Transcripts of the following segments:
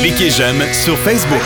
Cliquez j'aime sur Facebook.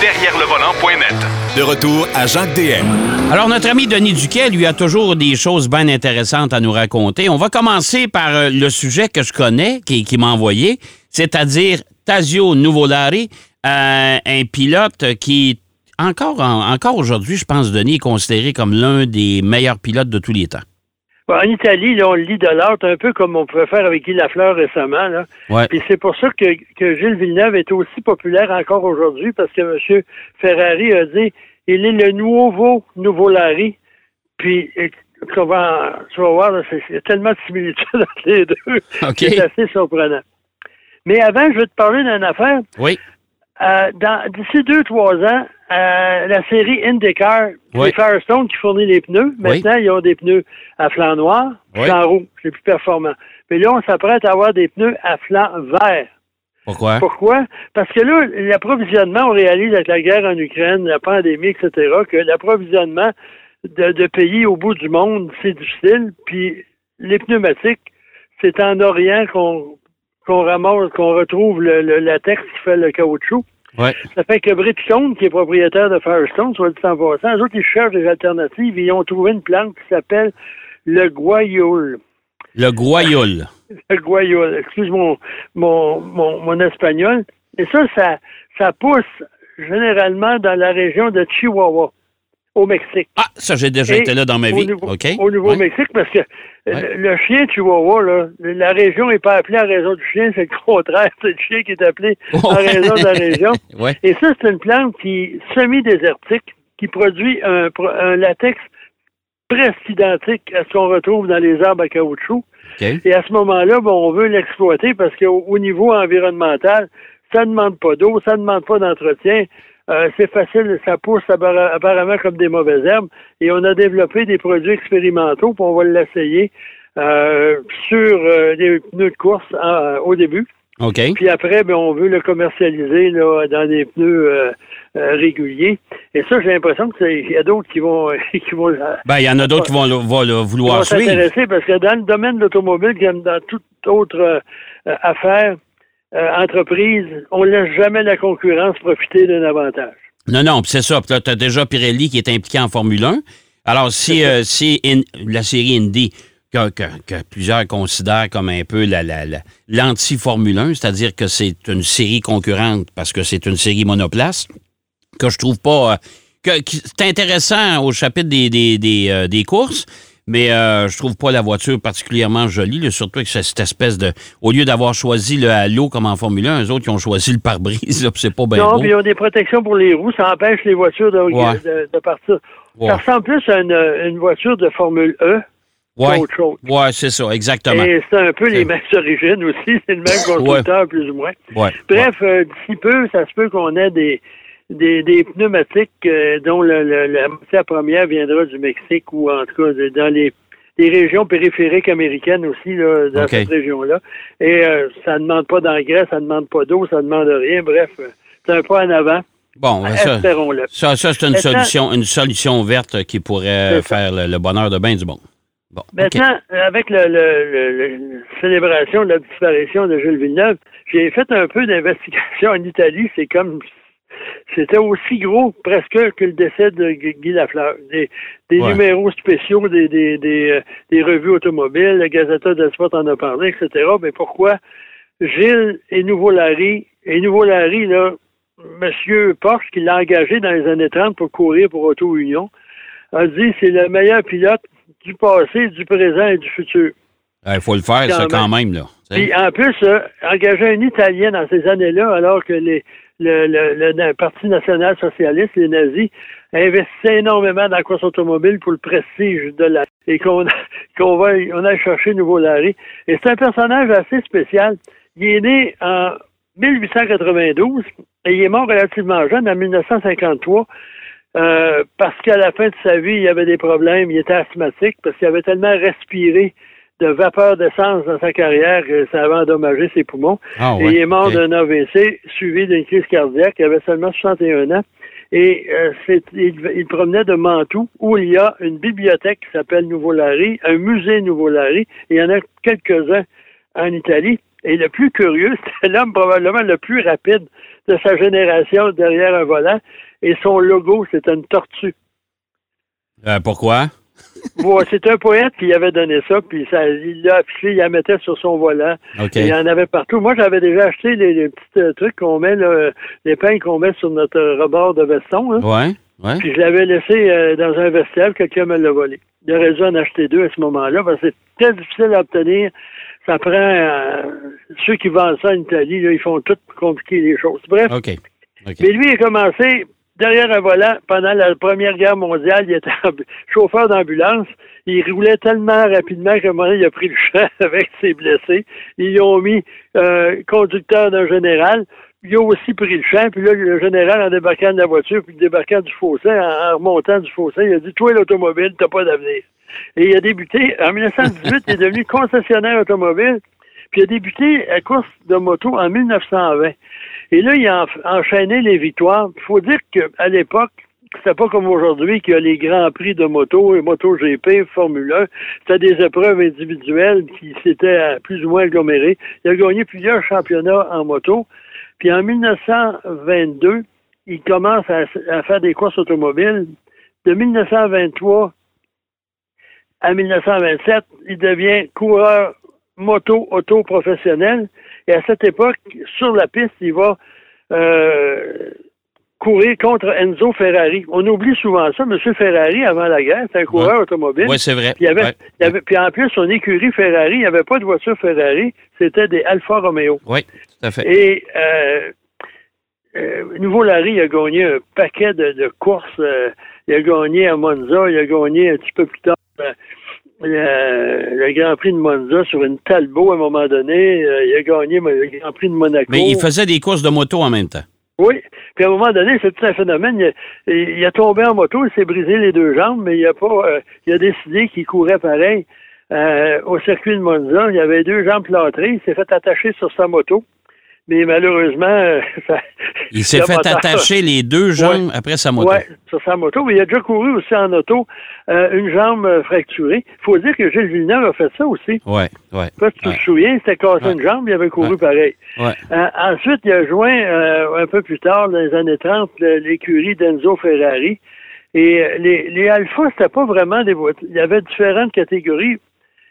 Derrière le volant.net. De retour à Jacques DM. Alors, notre ami Denis Duquet, lui, a toujours des choses bien intéressantes à nous raconter. On va commencer par euh, le sujet que je connais, qui, qui m'a envoyé, c'est-à-dire Tazio Nuvolari, euh, un pilote qui, encore, en- encore aujourd'hui, je pense, Denis, est considéré comme l'un des meilleurs pilotes de tous les temps. En Italie, là, on le lit de l'art, un peu comme on pouvait faire avec Guy Lafleur récemment. Là. Ouais. Puis c'est pour ça que, que Gilles Villeneuve est aussi populaire encore aujourd'hui, parce que M. Ferrari a dit il est le nouveau nouveau Larry. Puis tu vas, tu vas voir, il y a tellement de similitudes entre les deux. C'est assez surprenant. Mais avant, je vais te parler d'une affaire. Oui. Euh, d'ici deux, trois ans, euh, la série IndyCar, Oui. c'est Firestone qui fournit les pneus. Maintenant, ils ont des pneus à flanc noir, Oui. flanc rouge, c'est plus performant. Mais là, on s'apprête à avoir des pneus à flanc vert. Pourquoi? Pourquoi? Parce que là, l'approvisionnement, on réalise avec la guerre en Ukraine, la pandémie, etc., que l'approvisionnement de, de pays au bout du monde, c'est difficile. Puis les pneumatiques, c'est en Orient qu'on qu'on ramasse, qu'on retrouve le, le latex qui fait le caoutchouc. Ouais. Ça fait que Bridgestone, qui est propriétaire de Firestone, soit dit en passant, eux autres, ils cherchent des alternatives. Ils ont trouvé une plante qui s'appelle le guayul. Le Groyol. Le guayul. Excuse mon, mon, mon, mon espagnol. Et ça, ça, ça pousse généralement dans la région de Chihuahua, au Mexique. Ah, ça, j'ai déjà Et été là dans ma au vie. Nouveau-. Au Nouveau-Mexique, parce que Ouais. le, chien Chihuahua, là, la région n'est pas appelée en raison du chien, c'est le contraire. C'est le chien qui est appelé en raison de la région. Ouais. Et ça, c'est une plante qui est semi-désertique, qui produit un, latex presque identique à ce qu'on retrouve dans les arbres à caoutchouc. Et à ce moment-là, bon, on veut l'exploiter parce qu'au au niveau environnemental, ça ne demande pas d'eau, ça ne demande pas d'entretien. Euh, c'est facile, ça pousse apparemment comme des mauvaises herbes. Et on a développé des produits expérimentaux, puis on va l'essayer euh, sur euh, des pneus de course euh, au début. OK. Puis après, ben, on veut le commercialiser là, dans des pneus euh, euh, réguliers. Et ça, j'ai l'impression qu'il y a d'autres qui vont qui vont, Ben, il y en a d'autres qui vont, le- vont le qui vouloir vont suivre. s'intéresser parce que dans le domaine de l'automobile, comme dans toute autre euh, affaire, euh, entreprise, on ne laisse jamais la concurrence profiter d'un avantage. Non, non, c'est ça. Puis là, tu as déjà Pirelli qui est impliqué en Formule 1. Alors, si, euh, si In- la série Indy, que, que- que plusieurs considèrent comme un peu la, la- la- l'anti-Formule 1, c'est-à-dire que c'est une série concurrente parce que c'est une série monoplace, que je trouve pas. euh, que, c'est intéressant au chapitre des, des, des, des courses, mais euh, je trouve pas la voiture particulièrement jolie, là, surtout avec cette espèce de. Au lieu d'avoir choisi le halo comme en Formule 1, eux autres, ils ont choisi le pare-brise, c'est pas bien non, beau. puis ils ont des protections pour les roues, ça empêche les voitures de, Ouais. de- de partir. Ouais. Ça ressemble plus à une, une voiture de Formule E chose. Ouais, c'est ça, exactement. Et c'est un peu les mêmes origines aussi, c'est le même constructeur plus ou moins. Ouais. Bref, euh, d'ici peu, ça se peut qu'on ait des, des, des pneumatiques euh, dont le, le- la matière première viendra du Mexique ou en tout cas de- dans les, les régions périphériques américaines aussi, là, dans cette région-là. Et euh, ça ne demande pas d'engrais, ça ne demande pas d'eau, ça ne demande rien. Bref, euh, c'est un pas en avant. Bon, ben ça, Espérons-le. ça, ça, c'est une Maintenant- solution, une solution verte qui pourrait faire le, le bonheur de bien du monde. Bon. Maintenant, avec la célébration de la disparition de Jules Villeneuve, j'ai fait un peu d'investigation en Italie. C'est comme c'était aussi gros presque que le décès de Gu- Guy Lafleur. Des, des Ouais. numéros spéciaux des, des, des, euh, des revues automobiles, la Gazeta del Sport en a parlé, etc. Mais pourquoi Gilles et Nouveau Larry, et Nouveau Larry, là, Monsieur Porsche, qui l'a engagé dans les années 30 pour courir pour Auto Union, a dit c'est le meilleur pilote du passé, du présent et du futur. Il faut le faire, Quand ça, quand même. là. Puis en plus, euh, engager un Italien dans ces années-là, alors que les, le, le, le- Parti national socialiste, les nazis, investissaient énormément dans la course automobile pour le prestige de la et qu'on qu'on va on a Nouveau Larry. Et c'est un personnage assez spécial. Il est né en 1892 et il est mort relativement jeune en 1953. euh, parce qu'à la fin de sa vie, il avait des problèmes, il était asthmatique parce qu'il avait tellement respiré de vapeur d'essence dans sa carrière que ça avait endommagé ses poumons. Ah, Et ouais, il est mort d'un AVC suivi d'une crise cardiaque. Il avait seulement 61 ans. Et euh, c'est- il, il promenait de Mantoue, où il y a une bibliothèque qui s'appelle Nouveau Larry, un musée Nouveau Larry. Et il y en a quelques-uns en Italie. Et le plus curieux, c'était l'homme probablement le plus rapide de sa génération derrière un volant. Et son logo, c'était une tortue. Euh, pourquoi? bon, c'est un poète qui avait donné ça, puis ça, il l'a affiché, il la mettait sur son volant. Il y en avait partout. Moi, j'avais déjà acheté les, les petits euh, trucs qu'on met, là, les pains qu'on met sur notre rebord de veston. hein. Ouais, ouais. Puis je l'avais laissé euh, dans un vestiaire, quelqu'un me l'a volé. Il aurait dû en acheter deux à ce moment-là, parce que c'est très difficile à obtenir. Ça prend euh, ceux qui vendent ça en Italie, là, ils font tout pour compliquer les choses. Bref, OK. OK. mais lui, il a commencé derrière un volant pendant la Première Guerre mondiale. Il était chauffeur d'ambulance. Il roulait tellement rapidement qu'à un moment il a pris le champ avec ses blessés. Ils ont mis euh, conducteur d'un général. Il a aussi pris le champ. Puis là, le général, en débarquant de la voiture, puis débarquant du fossé, en, en remontant du fossé, il a dit Toi, l'automobile, t'as pas d'avenir. Et il a débuté, en 1918, il est devenu concessionnaire automobile. Puis il a débuté la course de moto en 1920. Et là, il a enchaîné les victoires. Il faut dire qu'à l'époque, c'était pas comme aujourd'hui qu'il y a les grands prix de moto, et MotoGP, Formule 1. C'était des épreuves individuelles qui s'étaient plus ou moins agglomérées. Il a gagné plusieurs championnats en moto. Puis en 1922, il commence à, à faire des courses automobiles. De 1923 à 1927, il devient coureur moto auto professionnel. Et à cette époque, sur la piste, il va euh, courir contre Enzo Ferrari. On oublie souvent ça. Monsieur Ferrari, avant la guerre, c'était un coureur automobile. Oui, c'est vrai. Puis, il avait, Ouais. il y avait- puis en plus, son écurie Ferrari, il n'y avait pas de voiture Ferrari, c'était des Alfa Romeo. Oui, tout à fait. Et euh, euh, Nouveau Larry a gagné un paquet de, de courses. euh, il a gagné à Monza, il a gagné un petit peu plus tard le, le Grand Prix de Monza sur une Talbot à un moment donné. Euh, il a gagné le Grand Prix de Monaco. Mais il faisait des courses de moto en même temps. Oui. Puis à un moment donné, c'est tout un phénomène. Il a, il a tombé en moto, il s'est brisé les deux jambes, mais il a pas. euh, il a décidé qu'il courait pareil. Euh, au circuit de Monza, il avait deux jambes plâtrées, il s'est fait attacher sur sa moto. Mais malheureusement, euh, ça, Il s'est fait attacher les deux jambes après sa moto. Ouais, sur sa moto. Mais il a déjà couru aussi en auto, euh, une jambe euh, fracturée. Il faut dire que Gilles Villeneuve a fait ça aussi. Ouais, ouais. Pas si tu Ouais. te souviens, il s'était cassé Ouais. une jambe, il avait couru pareil. Ouais. Euh, ensuite, il a joint euh, un peu plus tard, dans les années 30, le- l'écurie d'Enzo Ferrari. Et les, les Alpha, c'était pas vraiment des voitures. Il y avait différentes catégories.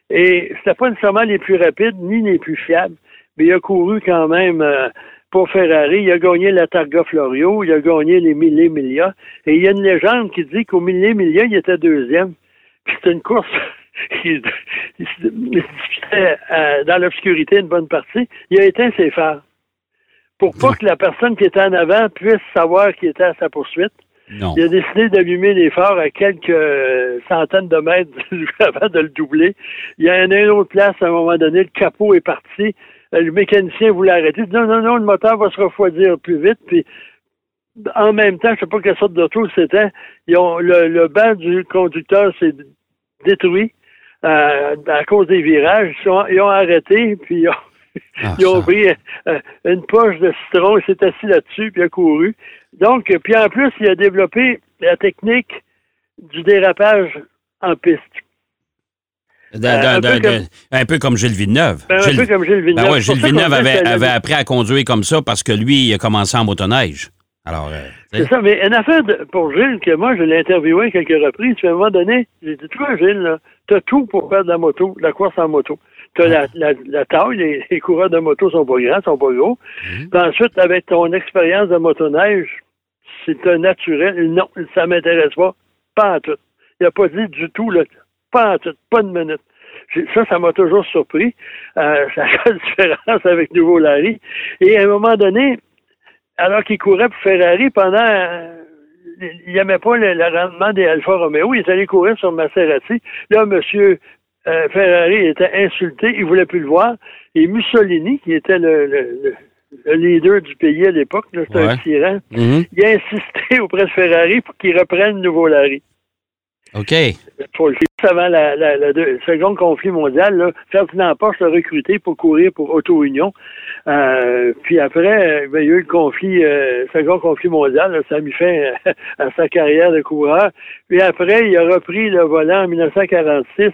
Et c'était pas nécessairement les plus rapides ni les plus fiables. Mais il a couru quand même euh, pour Ferrari. Il a gagné la Targa Florio. Il a gagné les Mille Miglia. Et il y a une légende qui dit qu'au Mille Miglia, il était deuxième. Puis c'était une course il se- il euh, dans l'obscurité une bonne partie. Il a éteint ses phares pour pas que la personne qui était en avant puisse savoir qui était à sa poursuite. Non. Il a décidé d'allumer les phares à quelques euh, centaines de mètres avant de le doubler. Il y a une autre place, à un moment donné, le capot est parti. Euh, Le mécanicien voulait arrêter. Il dit, non, non, non, le moteur va se refroidir plus vite. Puis, en même temps, je sais pas quelle sorte d'auto c'était, ils ont, le, le banc du conducteur s'est détruit euh, à cause des virages. Ils, sont- ils ont arrêté, puis ils ont, Ah, ils ont ça. pris euh, une poche de citron, il s'est assis là-dessus, puis il a couru. Donc, puis en plus, il a développé la technique du dérapage en piste. Euh, un peu comme- un peu comme Gilles Villeneuve. Ben, un Gilles, peu comme Gilles Villeneuve. ben ouais, pour Gilles Villeneuve avait, appris à conduire comme ça parce que lui, il a commencé en motoneige. Alors, euh. C'est ça, mais une affaire pour Gilles, que moi, je l'ai interviewé à quelques reprises, puis à un moment donné, j'ai dit, toi, Gilles, t'as tout pour faire de la moto, de la course en moto. T'as la, la, la taille, les, les coureurs de moto sont pas grands, sont pas gros. Mhm. Puis ensuite, avec ton expérience de motoneige, c'est un naturel. Non, ça m'intéresse pas. Pas en tout. Il a pas dit du tout, là. Pas en tout. Pas une minute. Ça, ça m'a toujours surpris. Euh, ça fait la différence avec Nouveau Larry. Et à un moment donné, alors qu'il courait pour Ferrari pendant. euh, il n'aimait pas le, le rendement des Alfa Romeo. Il est allé courir sur Maserati. Là, monsieur euh, Ferrari était insulté. Il voulait plus le voir. Et Mussolini, qui était le, le- le- le leader du pays à l'époque, c'était Ouais. un tyran, Mhm. il a insisté auprès de Ferrari pour qu'il reprenne le nouveau Larry. OK. Faire avant la, la- le second conflit mondial, là, Ferdinand Porsche l'a recruté pour courir pour Auto Union. Euh, puis après, euh, ben, il y a eu le conflit, euh, second conflit mondial, là, ça a mis fin à sa carrière de coureur. Puis après, il a repris le volant en 1946.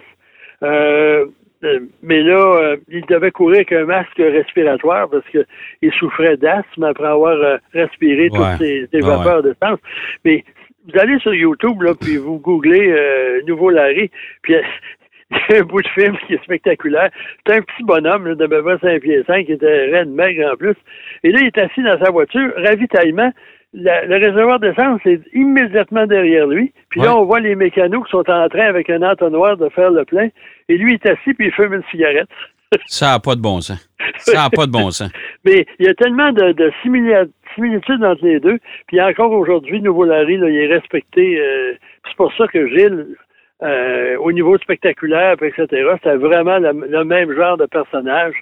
Euh, Euh, mais là, euh, il devait courir avec un masque respiratoire parce qu'il souffrait d'asthme après avoir euh, respiré Ouais. toutes ces, ces Ouais, vapeurs de sang. Mais vous allez sur YouTube, là, puis vous googlez euh, Nouveau Larry, puis il y a un bout de film qui est spectaculaire. C'est un petit bonhomme là, de près 5 pieds 5 qui était raide, maigre en plus. Et là, il est assis dans sa voiture, ravitaillement. La- le réservoir d'essence est immédiatement derrière lui. Puis là, on voit les mécanos qui sont en train, avec un entonnoir, de faire le plein. Et lui, il est assis, puis il fume une cigarette. Ça n'a pas de bon sens. Ça n'a pas de bon sens. Mais il y a tellement de, de simila- similitudes entre les deux. Puis encore aujourd'hui, Nouveau Larry, là, il est respecté. euh, c'est pour ça que Gilles, euh, au niveau spectaculaire, etc., c'était vraiment le, le même genre de personnage.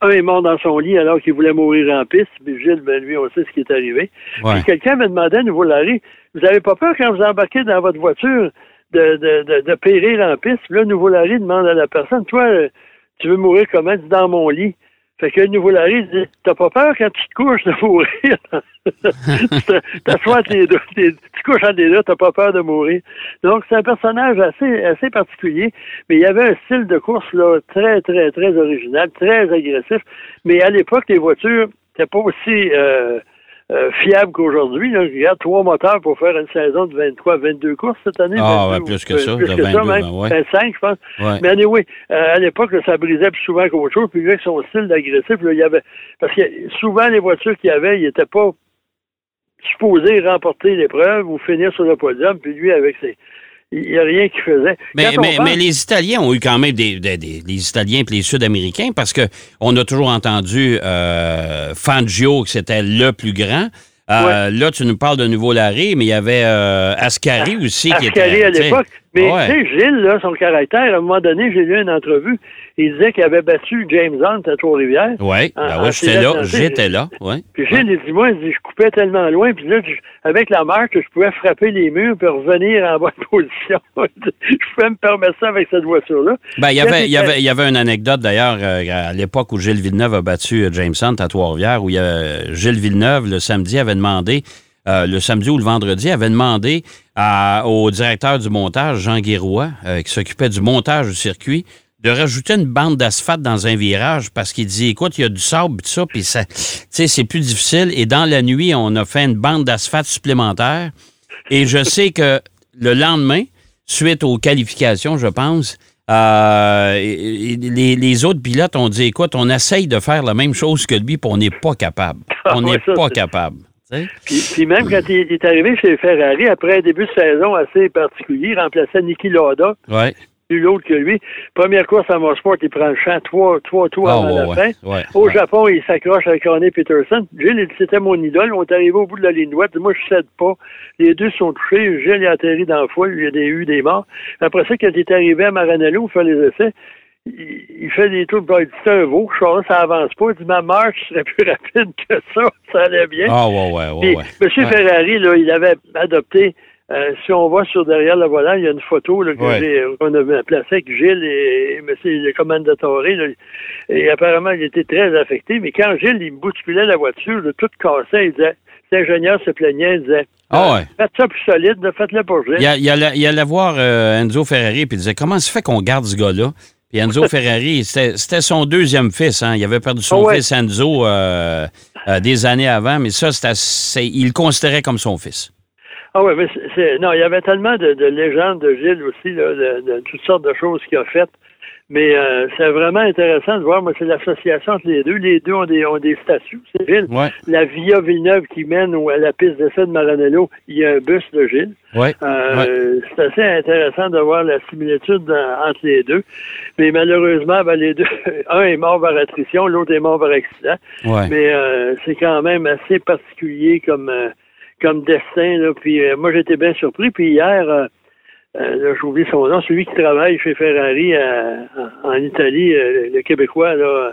Un est mort dans son lit alors qu'il voulait mourir en piste. Puis Gilles, ben, lui, on sait ce qui est arrivé. Ouais. Puis quelqu'un me demandait à Nouveau Larry, vous avez pas peur quand vous embarquez dans votre voiture de, de, de, de périr en piste? Puis là, Nouveau Larry demande à la personne, toi, euh, tu veux mourir comment? Dans mon lit. Fait que Nouveau Larry dit, t'as pas peur quand tu te couches de mourir? T'assois les deux, t'es- tu couches entre les deux, t'as pas peur de mourir. Donc, c'est un personnage assez, assez particulier, mais il y avait un style de course, là, très, très, très original, très agressif. Mais à l'époque, les voitures n'étaient pas aussi, euh, euh, fiables qu'aujourd'hui. là. Regarde, trois moteurs pour faire une saison de 23, 22 courses cette année. Ah, 22, ouais, plus que euh, ça, Plus que ça, 22, même. ben ouais. 25, je pense. Ouais. Mais anyway, euh, à l'époque, là, ça brisait plus souvent qu'autre chose. Puis lui, avec son style d'agressif, là, il y avait. Parce que souvent, les voitures qu'il y avait, ils n'étaient pas supposés remporter l'épreuve ou finir sur le podium. Puis lui, avec ses. Il n'y a rien qu'il faisait. Mais, mais, pense- mais les Italiens ont eu quand même des, des- des- les Italiens et les Sud-Américains parce que on a toujours entendu euh, Fangio que c'était le plus grand. Euh, Là, tu nous parles de Nouveau Larry, mais il y avait euh, Ascari aussi qui Ascari était. à tu sais, l'époque. Mais ouais. tu sais, Gilles, là, son caractère, à un moment donné, j'ai lu une entrevue, il disait qu'il avait battu James Hunt à Trois-Rivières. Oui, ben c'est j'étais là, j'étais là. Puis Gilles, il dit, moi, il dit, je coupais tellement loin, puis là, avec la marque, je pouvais frapper les murs puis revenir en bonne position. je pouvais me permettre ça avec cette voiture-là. Ben, il y avait, il y avait, il y avait une anecdote d'ailleurs euh, à l'époque où Gilles Villeneuve a battu euh, James Hunt à Trois-Rivières, où il y a, Gilles Villeneuve, le samedi, avait demandé, euh, le samedi ou le vendredi, avait demandé à- au directeur du montage, Jean Guérois, euh, qui s'occupait du montage du circuit, de rajouter une bande d'asphalte dans un virage parce qu'il dit, écoute, il y a du sable et tout ça, puis ça, tu sais, c'est plus difficile. Et dans la nuit, on a fait une bande d'asphalte supplémentaire. Et je sais que le lendemain, suite aux qualifications, je pense, euh, les, les autres pilotes ont dit, écoute, on essaye de faire la même chose que lui, puis on n'est pas capable. Ah On n'est pas capable. Puis, puis même quand il, il est arrivé chez Ferrari, après un début de saison assez particulier, il remplaçait Niki Lauda, Ouais. Plus l'autre que lui. Première course à Motorsport, il prend le champ trois, trois tours Ah, avant ouais, la fin. ouais, Au. Japon, il s'accroche avec Ronnie Peterson. Gilles, il dit, c'était mon idole. On est arrivé au bout de la ligne droite. Moi, je cède pas. Les deux sont touchés. Gilles est atterri dans la foule. Il y a des, eu des morts. Après ça, quand il est arrivé à Maranello, il fait les essais. Il, fait des tours. Il dit, c'est un veau. Je ça avance pas. Il dit, ma marche serait plus rapide que ça. Ça allait bien. Ah, ouais, ouais, ouais. Puis, ouais. Monsieur Ouais. Ferrari, là, il avait adopté, euh, si on va sur derrière le volant, il y a une photo là, que Ouais. j'ai- qu'on a placée avec Gilles et, et Monsieur le commandatore. là, et apparemment, il était très affecté. Mais quand Gilles, il bousculait la voiture, là, tout cassait, il disait, l'ingénieur se plaignait, il disait, Ah, ouais. faites ça plus solide, faites-le pour Gilles. Il, a- il, allait, il allait voir euh, Enzo Ferrari puis il disait comment se fait qu'on garde ce gars-là? Puis Enzo Ferrari, c'était son deuxième fils. Hein? Il avait perdu son Ah ouais. fils Enzo euh, euh, des années avant, mais ça, il le considérait comme son fils. Ah oui, mais c'est- non, il y avait tellement de, de légendes de Gilles aussi, là, de, de toutes sortes de choses qu'il a faites. Mais euh, c'est vraiment intéressant de voir, moi, c'est l'association entre les deux. Les deux ont des, ont des statuts, c'est Gilles. Ouais, La Via Villeneuve qui mène à la piste d'essai de Maranello, il y a un bus de Gilles. ouais. Euh, C'est assez intéressant de voir la similitude dans- entre les deux. Mais malheureusement, ben, les deux, un est mort par attrition, l'autre est mort par accident. ouais. Mais euh, c'est quand même assez particulier comme euh, comme destin. Là. Puis euh, moi, j'étais bien surpris. Puis hier, euh, euh, là, j'oublie son nom, celui qui travaille chez Ferrari euh, en en Italie, euh, le Québécois, là.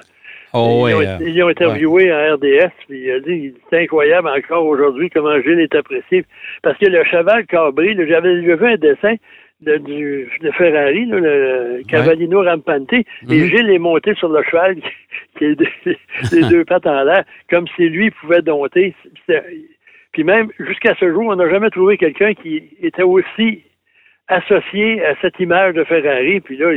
Oh, ils, ouais, ils interviewé en RDS, puis il a dit c'est incroyable encore aujourd'hui comment Gilles est apprécié. Parce que le cheval cabré, là, j'avais j'ai vu un dessin de, du, de Ferrari, là, le Cavallino Rampante, et Mhm. Gilles est monté sur le cheval qui les, les deux pattes en l'air, comme si lui pouvait dompter. Puis même, jusqu'à ce jour, on n'a jamais trouvé quelqu'un qui était aussi associé à cette image de Ferrari. Puis là,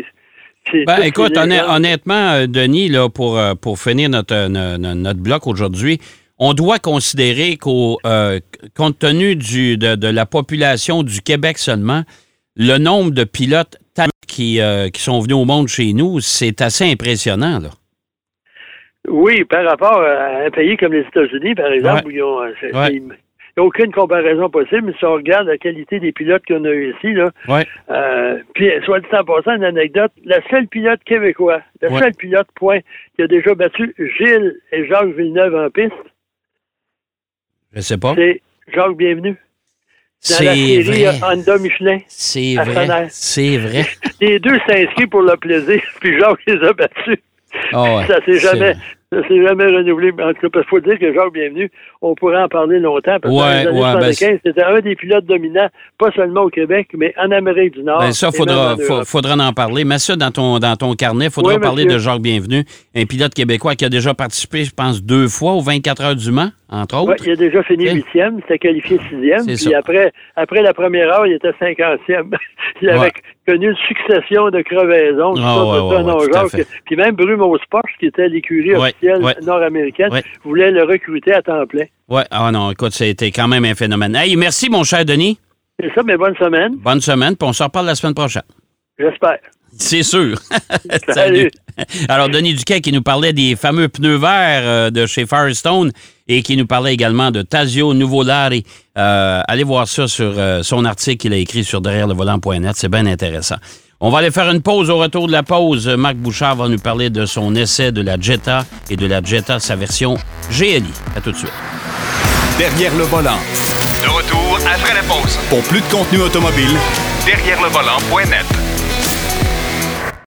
Ben, écoute, honnêtement, euh, Denis, là, pour, euh, pour finir notre, euh, no- no- notre bloc aujourd'hui, on doit considérer qu'au euh, compte tenu du, de, de la population du Québec seulement, le nombre de pilotes qui, euh, qui sont venus au monde chez nous, c'est assez impressionnant. Là. Oui, par rapport à un pays comme les États-Unis, par exemple, Ouais. où ils ont, n'y a aucune comparaison possible, mais si on regarde la qualité des pilotes qu'on a eu ici, là, Ouais. euh, puis soit dit en passant, une anecdote, le seul pilote québécois, le Ouais. seul pilote, point, qui a déjà battu Gilles et Jacques Villeneuve en piste, Je sais pas. c'est Jacques Bienvenu. Dans la C'est série vrai. Honda Michelin. C'est vrai. C'est vrai. Les deux s'inscrivent pour le plaisir, puis Jacques les a battus. Ah ouais. Ça s'est jamais, ça s'est jamais renouvelé. En tout cas, parce qu'il faut dire que Jacques Bienvenu, on pourrait en parler longtemps. Parce que Ouais, les années ouais, ben, 75, c'était un des pilotes dominants, pas seulement au Québec, mais en Amérique du Nord. Ben, ça, faudra, en faudra en parler. Mets ça dans ton, dans ton carnet. Faudra Oui, parler de Jacques Bienvenu, un pilote québécois qui a déjà participé, je pense, deux fois aux 24 heures du Mans, entre Ouais, autres. il a déjà fini huitième, il s'était qualifié sixième. C'est Puis ça. après, après la première heure, il était cinquantième. il avait connu une succession de crevaisons. ça, ouais, non, Jacques. Puis même Bruno Sports, qui était l'écurie Ouais, officielle ouais. nord-américaine, Ouais. voulait le recruter à temps plein. Ouais. Ah non, écoute, c'était quand même un phénomène. Hey, merci, mon cher Denis. C'est ça, mais bonne semaine, Bonne semaine, puis on se reparle la semaine prochaine. j'espère. C'est sûr. Salut. Alors, Denis Duquet qui nous parlait des fameux pneus verts euh, de chez Firestone et qui nous parlait également de Tazio Nuvolari. Euh, allez voir ça sur euh, son article qu'il a écrit sur derrière le volant.net. C'est bien intéressant. On va aller faire une pause. Au retour de la pause, Marc Bouchard va nous parler de son essai de la Jetta et de la Jetta, sa version GLI. À tout de suite. Derrière le volant. De retour après la pause. Pour plus de contenu automobile, Derrière le volant.net.